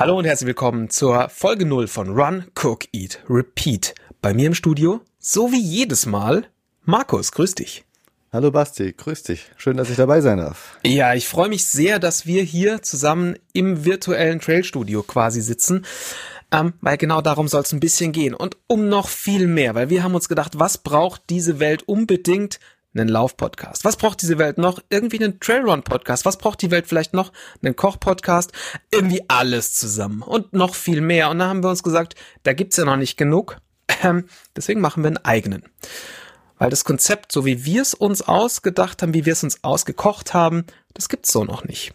Hallo und herzlich willkommen zur Folge 0 von Run, Cook, Eat, Repeat. Bei mir im Studio, so wie jedes Mal, Markus, grüß dich. Hallo Basti, grüß dich. Schön, dass ich dabei sein darf. Ja, ich freue mich sehr, dass wir hier zusammen im virtuellen Trailstudio quasi sitzen, ähm, weil genau darum soll es ein bisschen gehen und um noch viel mehr, weil wir haben uns gedacht, was braucht diese Welt unbedingt? Einen Lauf-Podcast? Was braucht diese Welt noch? Irgendwie einen Trailrun-Podcast? Was braucht die Welt vielleicht noch? Einen Koch-Podcast? Irgendwie alles zusammen und noch viel mehr. Und da haben wir uns gesagt, da gibt's ja noch nicht genug. Ähm, deswegen machen wir einen eigenen. Weil das Konzept, so wie wir es uns ausgedacht haben, wie wir es uns ausgekocht haben, das gibt's so noch nicht.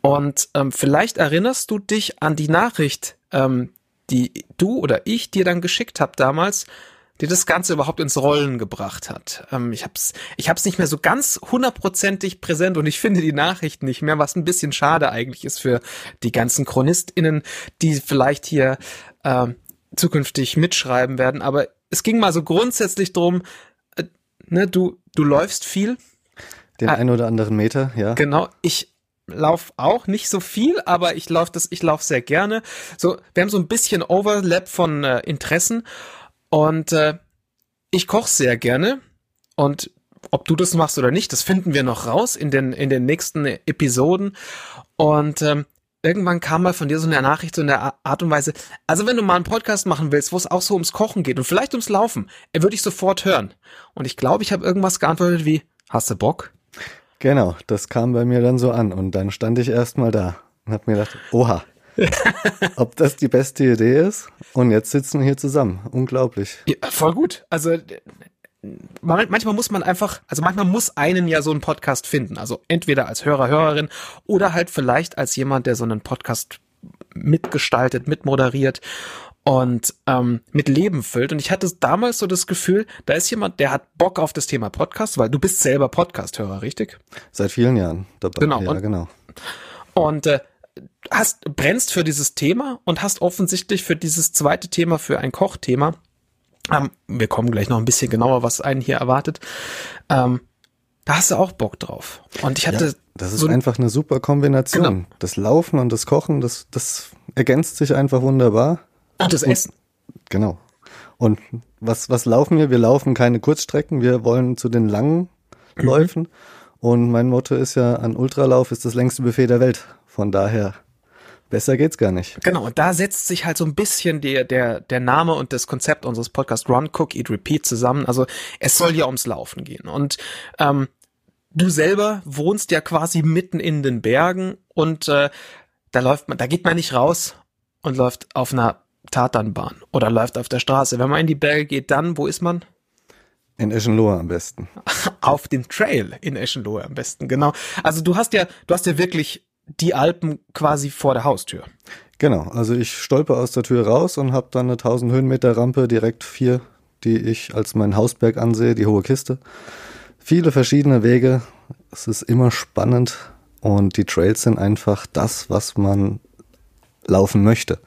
Und ähm, vielleicht erinnerst du dich an die Nachricht, ähm, die du oder ich dir dann geschickt habe damals, die das Ganze überhaupt ins Rollen gebracht hat. Ähm, ich hab's, ich hab's nicht mehr so ganz hundertprozentig präsent und ich finde die Nachrichten nicht mehr, was ein bisschen schade eigentlich ist für die ganzen ChronistInnen, die vielleicht hier äh, zukünftig mitschreiben werden. Aber es ging mal so grundsätzlich drum, äh, ne, du, du läufst viel. Den äh, einen oder anderen Meter, ja. Genau, ich lauf auch nicht so viel, aber ich lauf das, ich lauf sehr gerne. So, wir haben so ein bisschen Overlap von äh, Interessen und äh, ich koche sehr gerne. Und ob du das machst oder nicht, das finden wir noch raus in den, in den nächsten Episoden. Und ähm, irgendwann kam mal von dir so eine Nachricht so in der Art und Weise, also wenn du mal einen Podcast machen willst, wo es auch so ums Kochen geht und vielleicht ums Laufen, würde ich sofort hören. Und ich glaube, ich habe irgendwas geantwortet wie, hast du Bock? Genau, das kam bei mir dann so an und dann stand ich erstmal da und habe mir gedacht, oha, ob das die beste Idee ist. Und jetzt sitzen wir hier zusammen. Unglaublich. Ja, voll gut. Also manchmal muss man einfach, also manchmal muss einen ja so einen Podcast finden. Also entweder als Hörer, Hörerin oder halt vielleicht als jemand, der so einen Podcast mitgestaltet, mitmoderiert und ähm, mit Leben füllt. Und ich hatte damals so das Gefühl, da ist jemand, der hat Bock auf das Thema Podcast, weil du bist selber Podcast-Hörer, richtig? Seit vielen Jahren dabei. Genau. Ja, und, genau. Und äh, hast, brennst für dieses Thema und hast offensichtlich für dieses zweite Thema, für ein Kochthema, ähm, wir kommen gleich noch ein bisschen genauer, was einen hier erwartet, ähm, da hast du auch Bock drauf. Und ich hatte. Ja, das ist so einfach eine super Kombination. Genau. Das Laufen und das Kochen, das, das ergänzt sich einfach wunderbar. Und das Essen. Und, genau. Und was, was laufen wir? Wir laufen keine Kurzstrecken, wir wollen zu den langen mhm. Läufen. Und mein Motto ist ja, ein Ultralauf ist das längste Buffet der Welt. Von daher, besser geht's gar nicht. Genau, und da setzt sich halt so ein bisschen der, der, der Name und das Konzept unseres Podcasts Run, Cook, Eat, Repeat zusammen. Also es soll ja ums Laufen gehen. Und ähm, du selber wohnst ja quasi mitten in den Bergen und äh, da läuft man, da geht man nicht raus und läuft auf einer Tatanbahn oder läuft auf der Straße. Wenn man in die Berge geht, dann, wo ist man? In Eschenlohe am besten. Auf dem Trail in Eschenlohe am besten, genau. Also du hast ja, du hast ja wirklich die Alpen quasi vor der Haustür. Genau, also ich stolper aus der Tür raus und habe dann eine 1000 Höhenmeter Rampe, direkt vier, die ich als meinen Hausberg ansehe, die hohe Kiste. Viele verschiedene Wege, es ist immer spannend und die Trails sind einfach das, was man laufen möchte.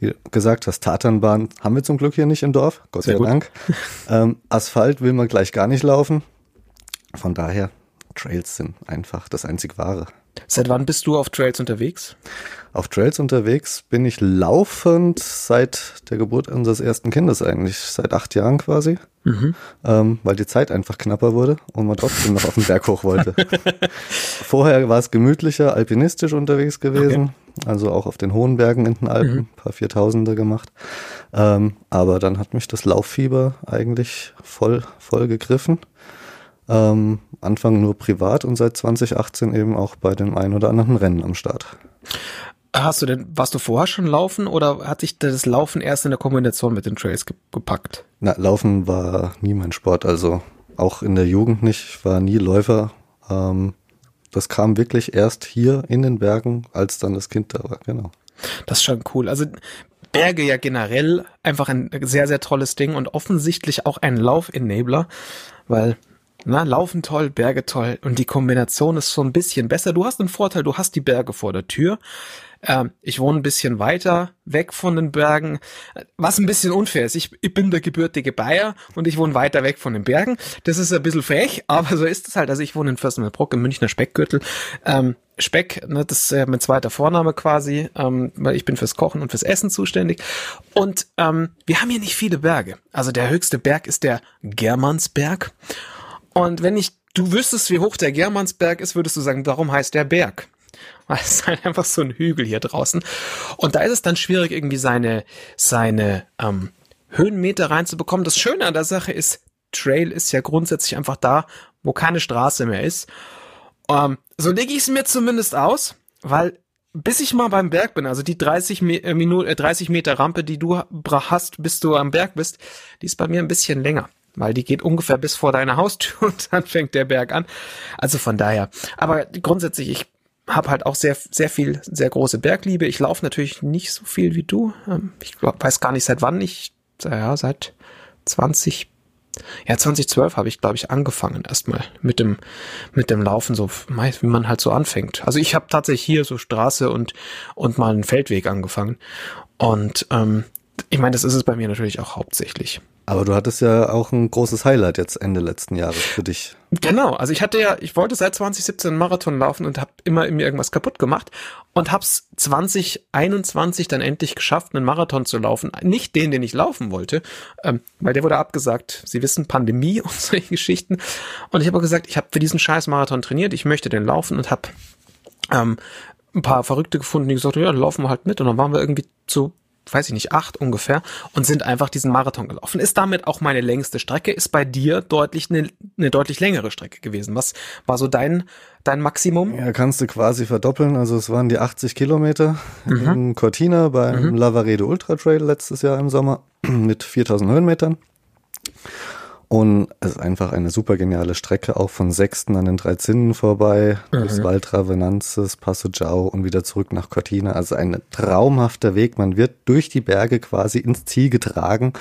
Wie du gesagt hast, Tatanbahn haben wir zum Glück hier nicht im Dorf, Gott Sehr sei gut. Dank. Ähm, Asphalt will man gleich gar nicht laufen. Von daher, Trails sind einfach das einzig wahre. Seit wann bist du auf Trails unterwegs? Auf Trails unterwegs bin ich laufend seit der Geburt unseres ersten Kindes eigentlich, seit acht Jahren quasi, mhm. ähm, weil die Zeit einfach knapper wurde und man trotzdem noch auf den Berg hoch wollte. Vorher war es gemütlicher, alpinistisch unterwegs gewesen, okay. also auch auf den hohen Bergen in den Alpen, mhm. paar Viertausende gemacht. Ähm, aber dann hat mich das Lauffieber eigentlich voll, voll gegriffen. Ähm, Anfang nur privat und seit 2018 eben auch bei dem ein oder anderen Rennen am Start. Hast du denn, warst du vorher schon laufen oder hat sich das Laufen erst in der Kombination mit den Trails gepackt? Na, Laufen war nie mein Sport, also auch in der Jugend nicht, ich war nie Läufer. Ähm, das kam wirklich erst hier in den Bergen, als dann das Kind da war, genau. Das ist schon cool. Also Berge ja generell einfach ein sehr, sehr tolles Ding und offensichtlich auch ein Lauf-Enabler, weil Na, Laufen toll, Berge toll und die Kombination ist so ein bisschen besser. Du hast einen Vorteil, du hast die Berge vor der Tür. Ähm, ich wohne ein bisschen weiter weg von den Bergen, was ein bisschen unfair ist. Ich, ich bin der gebürtige Bayer und ich wohne weiter weg von den Bergen. Das ist ein bisschen frech, aber so ist es halt. Also ich wohne in Fürstenfeldbruck im Münchner Speckgürtel. Ähm, Speck, ne, das ist mein zweiter Vorname quasi, ähm, weil ich bin fürs Kochen und fürs Essen zuständig. Und ähm, wir haben hier nicht viele Berge. Also der höchste Berg ist der Germansberg. Und wenn ich du wüsstest, wie hoch der Germansberg ist, würdest du sagen, warum heißt der Berg? Weil es ist halt einfach so ein Hügel hier draußen. Und da ist es dann schwierig, irgendwie seine, seine ähm, Höhenmeter reinzubekommen. Das Schöne an der Sache ist, Trail ist ja grundsätzlich einfach da, wo keine Straße mehr ist. Ähm, so lege ich es mir zumindest aus, weil bis ich mal beim Berg bin, also die 30, äh, Minuten, äh, 30 Meter Rampe, die du hast, bis du am Berg bist, die ist bei mir ein bisschen länger weil die geht ungefähr bis vor deine Haustür und dann fängt der Berg an. Also von daher. Aber grundsätzlich, ich habe halt auch sehr, sehr viel, sehr große Bergliebe. Ich laufe natürlich nicht so viel wie du. Ähm, ich weiß gar nicht, seit wann ich, ja, seit 20, ja, 2012 habe ich, glaube ich, angefangen erstmal mit dem, mit dem Laufen, so wie man halt so anfängt. Also ich habe tatsächlich hier so Straße und, und mal einen Feldweg angefangen. Und ähm, ich meine, das ist es bei mir natürlich auch hauptsächlich. Aber du hattest ja auch ein großes Highlight jetzt Ende letzten Jahres für dich. Genau, also ich hatte ja, ich wollte seit 2017 einen Marathon laufen und habe immer in mir irgendwas kaputt gemacht und hab's 2021 dann endlich geschafft, einen Marathon zu laufen. Nicht den, den ich laufen wollte, ähm, weil der wurde abgesagt. Sie wissen, Pandemie und solche Geschichten. Und ich habe gesagt, ich habe für diesen scheiß Marathon trainiert, ich möchte den laufen und habe ähm, ein paar Verrückte gefunden, die gesagt haben, ja, laufen wir halt mit. Und dann waren wir irgendwie zu weiß ich nicht, acht ungefähr und sind einfach diesen Marathon gelaufen. Ist damit auch meine längste Strecke, ist bei dir deutlich eine, eine deutlich längere Strecke gewesen. Was war so dein, dein Maximum? Ja, kannst du quasi verdoppeln. Also es waren die 80 Kilometer mhm. in Cortina beim mhm. Lavaredo Ultra Trail letztes Jahr im Sommer mit 4000 Höhenmetern. Und es ist einfach eine super geniale Strecke, auch von Sechsten an den drei Zinnen vorbei, mhm. bis Valtra Venanzes, Passo Giao und wieder zurück nach Cortina. Also ein traumhafter Weg. Man wird durch die Berge quasi ins Ziel getragen.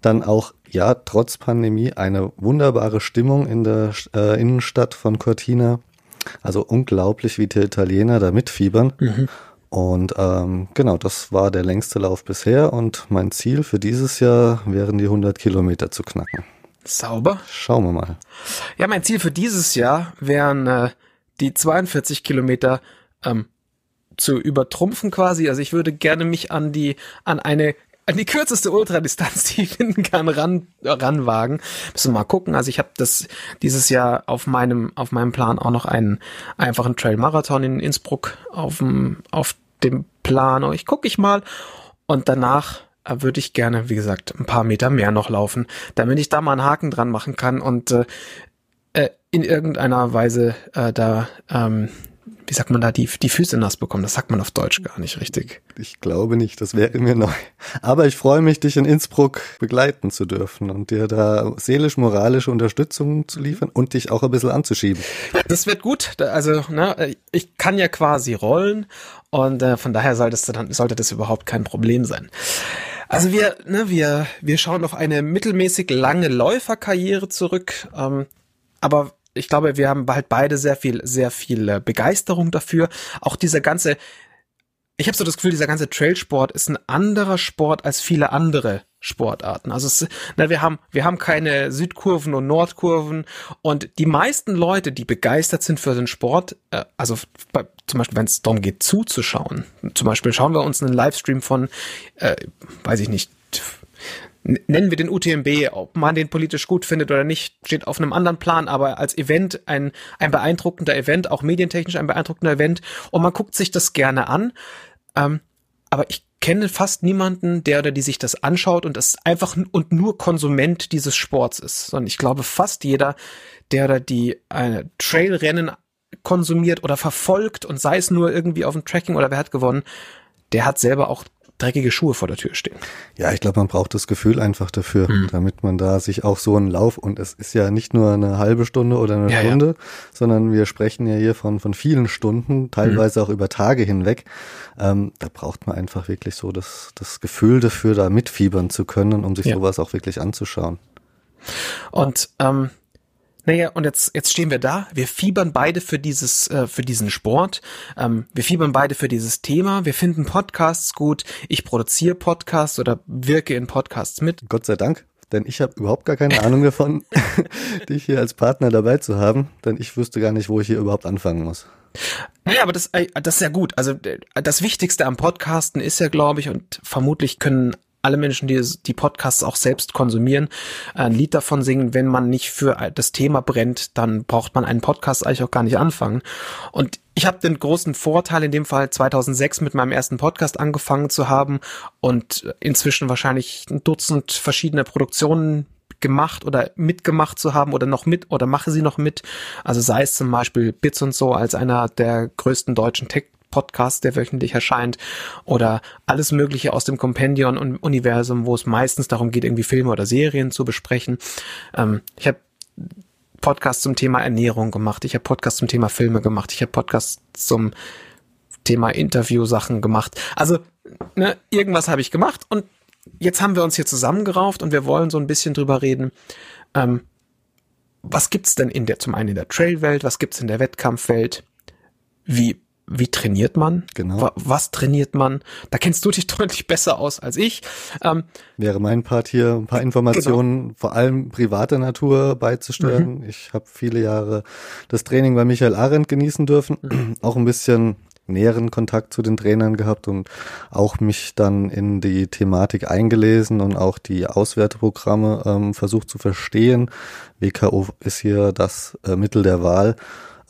Dann auch, ja, trotz Pandemie eine wunderbare Stimmung in der äh, Innenstadt von Cortina. Also unglaublich, wie die Italiener da mitfiebern. Mhm. Und ähm, genau, das war der längste Lauf bisher und mein Ziel für dieses Jahr wären die 100 Kilometer zu knacken. Sauber. Schauen wir mal. Ja, mein Ziel für dieses Jahr wären äh, die 42 Kilometer ähm, zu übertrumpfen quasi. Also ich würde gerne mich an die an eine an die kürzeste Ultradistanz, die ich finden kann, ran ranwagen. Müssen wir mal gucken. Also ich habe das dieses Jahr auf meinem auf meinem Plan auch noch einen einfachen Trail Marathon in Innsbruck auf dem auf dem Plan. Ich gucke ich mal und danach würde ich gerne, wie gesagt, ein paar Meter mehr noch laufen, damit ich da mal einen Haken dran machen kann und äh, äh, in irgendeiner Weise äh, da, ähm, wie sagt man da, die, die Füße nass bekommen. Das sagt man auf Deutsch gar nicht richtig. Ich glaube nicht, das wäre mir neu. Aber ich freue mich, dich in Innsbruck begleiten zu dürfen und dir da seelisch-moralische Unterstützung zu liefern und dich auch ein bisschen anzuschieben. Das wird gut. Also, ne, ich kann ja quasi rollen und äh, von daher sollte, das dann, sollte das überhaupt kein Problem sein. Also wir, ne, wir, wir schauen auf eine mittelmäßig lange Läuferkarriere zurück. Ähm, aber ich glaube, wir haben halt beide sehr viel, sehr viel äh, Begeisterung dafür. Auch dieser ganze, ich habe so das Gefühl, dieser ganze Trailsport ist ein anderer Sport als viele andere Sportarten. Also es, na, wir haben, wir haben keine Südkurven und Nordkurven und die meisten Leute, die begeistert sind für den Sport, äh, also bei, zum Beispiel, wenn es darum geht, zuzuschauen. Zum Beispiel schauen wir uns einen Livestream von, äh, weiß ich nicht, nennen wir den UTMB, ob man den politisch gut findet oder nicht, steht auf einem anderen Plan, aber als Event ein, ein beeindruckender Event, auch medientechnisch ein beeindruckender Event und man guckt sich das gerne an. Ähm, aber ich kenne fast niemanden, der oder die sich das anschaut und es einfach und nur Konsument dieses Sports ist, sondern ich glaube fast jeder, der oder die eine Trailrennen konsumiert oder verfolgt und sei es nur irgendwie auf dem Tracking oder wer hat gewonnen, der hat selber auch dreckige Schuhe vor der Tür stehen. Ja, ich glaube, man braucht das Gefühl einfach dafür, mhm. damit man da sich auch so einen Lauf und es ist ja nicht nur eine halbe Stunde oder eine ja, Stunde, ja. sondern wir sprechen ja hier von, von vielen Stunden, teilweise mhm. auch über Tage hinweg. Ähm, da braucht man einfach wirklich so das, das Gefühl dafür, da mitfiebern zu können, um sich ja. sowas auch wirklich anzuschauen. Und ähm, naja, und jetzt, jetzt stehen wir da. Wir fiebern beide für dieses, äh, für diesen Sport. Ähm, wir fiebern beide für dieses Thema. Wir finden Podcasts gut. Ich produziere Podcasts oder wirke in Podcasts mit. Gott sei Dank, denn ich habe überhaupt gar keine Ahnung davon, dich hier als Partner dabei zu haben, denn ich wüsste gar nicht, wo ich hier überhaupt anfangen muss. Naja, aber das, äh, das ist ja gut. Also das Wichtigste am Podcasten ist ja, glaube ich, und vermutlich können alle Menschen, die die Podcasts auch selbst konsumieren, ein Lied davon singen. Wenn man nicht für das Thema brennt, dann braucht man einen Podcast eigentlich auch gar nicht anfangen. Und ich habe den großen Vorteil in dem Fall 2006 mit meinem ersten Podcast angefangen zu haben und inzwischen wahrscheinlich ein Dutzend verschiedene Produktionen gemacht oder mitgemacht zu haben oder noch mit oder mache sie noch mit. Also sei es zum Beispiel Bits und so als einer der größten deutschen Tech Podcast, der wöchentlich erscheint oder alles Mögliche aus dem Compendion-Universum, wo es meistens darum geht, irgendwie Filme oder Serien zu besprechen. Ähm, ich habe Podcasts zum Thema Ernährung gemacht, ich habe Podcasts zum Thema Filme gemacht, ich habe Podcasts zum Thema Interview-Sachen gemacht. Also ne, irgendwas habe ich gemacht und jetzt haben wir uns hier zusammengerauft und wir wollen so ein bisschen drüber reden. Ähm, was gibt's denn in der, zum einen in der Trailwelt, was gibt's in der Wettkampfwelt? Wie wie trainiert man? Genau. Was trainiert man? Da kennst du dich deutlich besser aus als ich. Ähm, Wäre mein Part hier, ein paar Informationen, genau. vor allem privater Natur beizusteuern. Mhm. Ich habe viele Jahre das Training bei Michael Arendt genießen dürfen, mhm. auch ein bisschen näheren Kontakt zu den Trainern gehabt und auch mich dann in die Thematik eingelesen und auch die Auswerteprogramme ähm, versucht zu verstehen. WKO ist hier das äh, Mittel der Wahl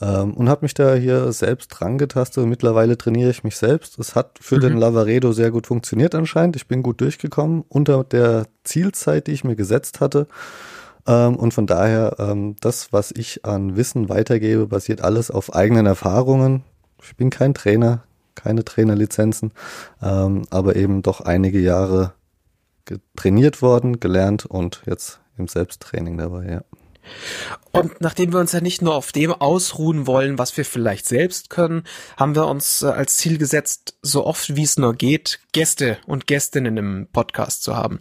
ähm, und habe mich da hier selbst dran getastet. Mittlerweile trainiere ich mich selbst. Es hat für mhm. den Lavaredo sehr gut funktioniert anscheinend. Ich bin gut durchgekommen unter der Zielzeit, die ich mir gesetzt hatte. Ähm, und von daher, ähm, das, was ich an Wissen weitergebe, basiert alles auf eigenen Erfahrungen. Ich bin kein Trainer, keine Trainerlizenzen, ähm, aber eben doch einige Jahre trainiert worden, gelernt und jetzt im Selbsttraining dabei, ja. Und nachdem wir uns ja nicht nur auf dem ausruhen wollen, was wir vielleicht selbst können, haben wir uns äh, als Ziel gesetzt, so oft wie es nur geht, Gäste und Gästinnen im Podcast zu haben.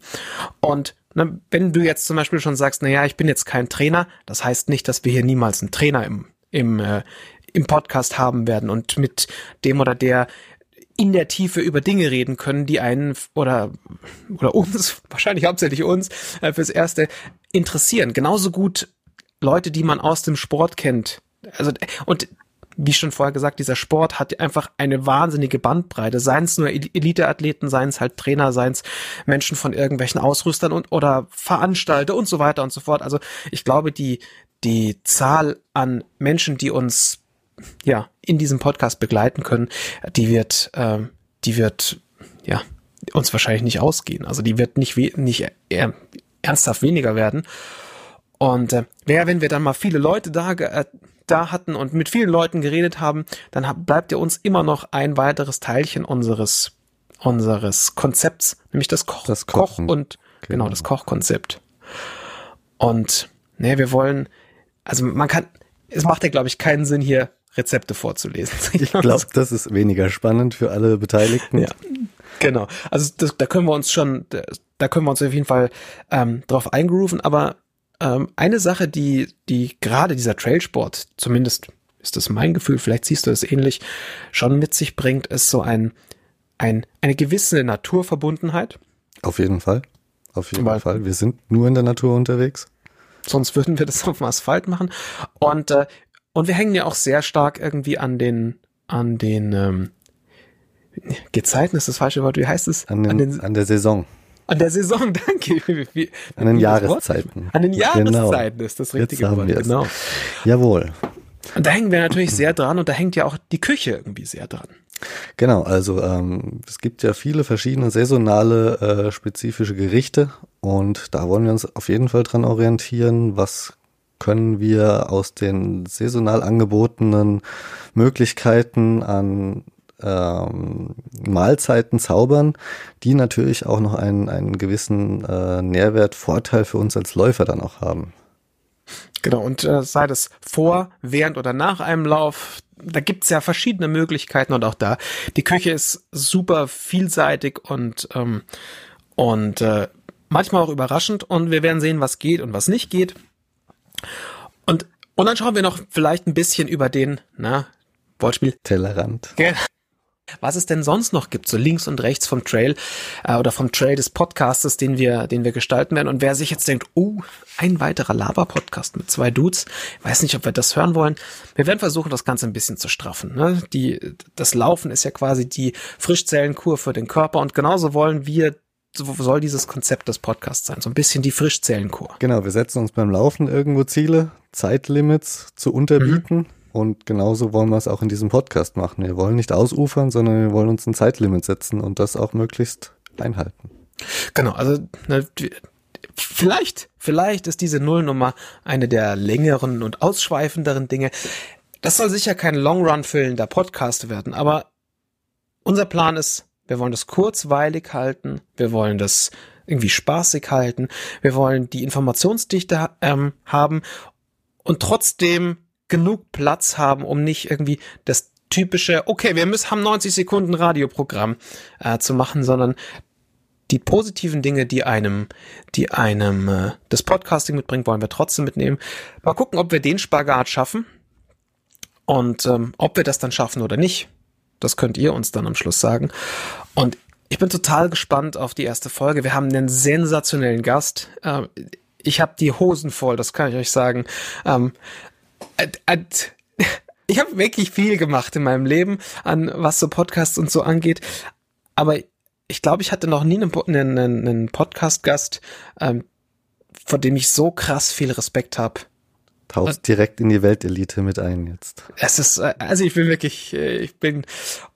Und na, wenn du jetzt zum Beispiel schon sagst, na ja, ich bin jetzt kein Trainer, das heißt nicht, dass wir hier niemals einen Trainer im, im, äh, im Podcast haben werden und mit dem oder der in der Tiefe über Dinge reden können, die einen oder oder uns, wahrscheinlich hauptsächlich uns, äh, fürs Erste interessieren. Genauso gut Leute, die man aus dem Sport kennt. Also und wie schon vorher gesagt, dieser Sport hat einfach eine wahnsinnige Bandbreite. Seien es nur Eliteathleten, seien es halt Trainer, seien es Menschen von irgendwelchen Ausrüstern und oder Veranstalter und so weiter und so fort. Also ich glaube, die die Zahl an Menschen, die uns ja in diesem Podcast begleiten können, die wird, äh, die wird ja uns wahrscheinlich nicht ausgehen. Also die wird nicht nicht eher ernsthaft weniger werden. Und äh, wer, wenn wir dann mal viele Leute da äh, da hatten und mit vielen Leuten geredet haben, dann hab, bleibt ja uns immer noch ein weiteres Teilchen unseres unseres Konzepts, nämlich das Koch, das Koch und genau. genau das Kochkonzept. Und ne, wir wollen, also man kann, es macht ja glaube ich keinen Sinn hier Rezepte vorzulesen. Ich glaube, das ist weniger spannend für alle Beteiligten. Ja, genau. Also das, da können wir uns schon, da können wir uns auf jeden Fall ähm, drauf eingrooven. Aber ähm, eine Sache, die, die gerade dieser Trailsport, zumindest ist das mein Gefühl, vielleicht siehst du es ähnlich, schon mit sich bringt, ist so ein, ein eine gewisse Naturverbundenheit. Auf jeden Fall. Auf jeden Weil, Fall. Wir sind nur in der Natur unterwegs. Sonst würden wir das auf dem Asphalt machen. Und äh, und wir hängen ja auch sehr stark irgendwie an den, an den ähm, Gezeiten ist das falsche Wort, wie heißt es? An, den, an, den, an der Saison. An der Saison, danke. Wie, an den Jahreszeiten. An den genau. Jahreszeiten genau. ist das richtige Wort, genau. Jawohl. Und da hängen wir natürlich sehr dran und da hängt ja auch die Küche irgendwie sehr dran. Genau, also ähm, es gibt ja viele verschiedene saisonale äh, spezifische Gerichte und da wollen wir uns auf jeden Fall dran orientieren, was können wir aus den saisonal angebotenen Möglichkeiten an ähm, Mahlzeiten zaubern, die natürlich auch noch einen, einen gewissen äh, Nährwert, Vorteil für uns als Läufer dann auch haben. Genau, und äh, sei das vor, während oder nach einem Lauf, da gibt's ja verschiedene Möglichkeiten und auch da, die Küche ist super vielseitig und, ähm, und äh, manchmal auch überraschend und wir werden sehen, was geht und was nicht geht. Und Und dann schauen wir noch vielleicht ein bisschen über den, na, Wortspiel. Tellerrand. Was es denn sonst noch gibt, so links und rechts vom Trail äh, oder vom Trail des Podcastes, den wir, den wir gestalten werden. Und wer sich jetzt denkt, oh, ein weiterer Lava-Podcast mit zwei Dudes, weiß nicht, ob wir das hören wollen. Wir werden versuchen, das Ganze ein bisschen zu straffen. Ne? Die, das Laufen ist ja quasi die Frischzellenkur für den Körper und genauso wollen wir so soll dieses Konzept des Podcasts sein. So ein bisschen die Frischzellenkur. Genau, wir setzen uns beim Laufen irgendwo Ziele, Zeitlimits zu unterbieten. Mhm. Und genauso wollen wir es auch in diesem Podcast machen. Wir wollen nicht ausufern, sondern wir wollen uns ein Zeitlimit setzen und das auch möglichst einhalten. Genau, also ne, vielleicht, vielleicht ist diese Nullnummer eine der längeren und ausschweifenderen Dinge. Das soll sicher kein Long Run füllender Podcast werden, aber unser Plan ist, wir wollen das kurzweilig halten. Wir wollen das irgendwie spaßig halten. Wir wollen die Informationsdichte ähm, haben und trotzdem genug Platz haben, um nicht irgendwie das typische, okay, wir müssen, haben 90 Sekunden Radioprogramm äh, zu machen, sondern die positiven Dinge, die einem, die einem äh, das Podcasting mitbringt, wollen wir trotzdem mitnehmen. Mal gucken, ob wir den Spagat schaffen und ähm, ob wir das dann schaffen oder nicht. Das könnt ihr uns dann am Schluss sagen. Und ich bin total gespannt auf die erste Folge. Wir haben einen sensationellen Gast. Ähm, ich habe die Hosen voll, das kann ich euch sagen. Ähm, ich habe wirklich viel gemacht in meinem Leben, an was so Podcasts und so angeht. Aber ich glaube, ich hatte noch nie einen, einen, einen Podcast-Gast, ähm, vor dem ich so krass viel Respekt habe tauchst direkt in die Weltelite mit ein jetzt. Es ist, äh, also ich bin wirklich, äh, ich bin,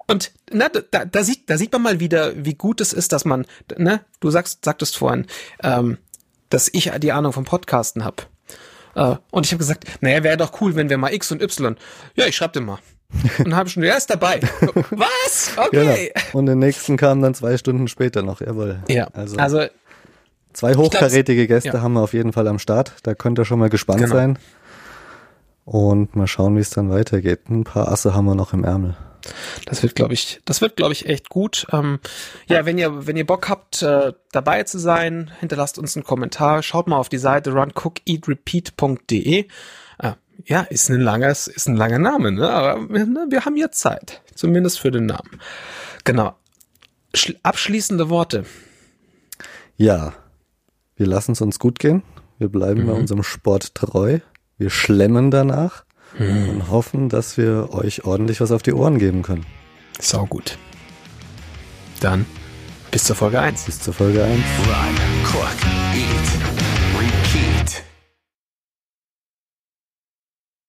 und na, da, da, sieht, da sieht man mal wieder, wie gut es ist, dass man, ne, du sagst, sagtest vorhin, ähm, dass ich die Ahnung vom Podcasten habe. Äh, und ich habe gesagt, naja, wäre doch cool, wenn wir mal X und Y. Ja, ich schreib dir mal. Und habe schon, er ist dabei. Was? Okay. Genau. Und den nächsten kam dann zwei Stunden später noch, jawohl. Ja. Also, also zwei hochkarätige Gäste ja. haben wir auf jeden Fall am Start. Da könnt ihr schon mal gespannt genau. sein. Und mal schauen, wie es dann weitergeht. Ein paar Asse haben wir noch im Ärmel. Das wird, glaube ich, das wird, glaube ich, echt gut. Ähm, ja, wenn ihr, wenn ihr Bock habt, äh, dabei zu sein, hinterlasst uns einen Kommentar. Schaut mal auf die Seite runcookeatrepeat.de. Äh, ja, ist ein langes, ist ein langer Name, ne? Aber ne, wir haben jetzt Zeit, zumindest für den Namen. Genau. Sch abschließende Worte. Ja, wir lassen es uns gut gehen. Wir bleiben mhm. bei unserem Sport treu. Wir schlemmen danach hm. und hoffen, dass wir euch ordentlich was auf die Ohren geben können. Sau gut. Dann bis zur Folge 1. Bis zur Folge 1. Run, Cork.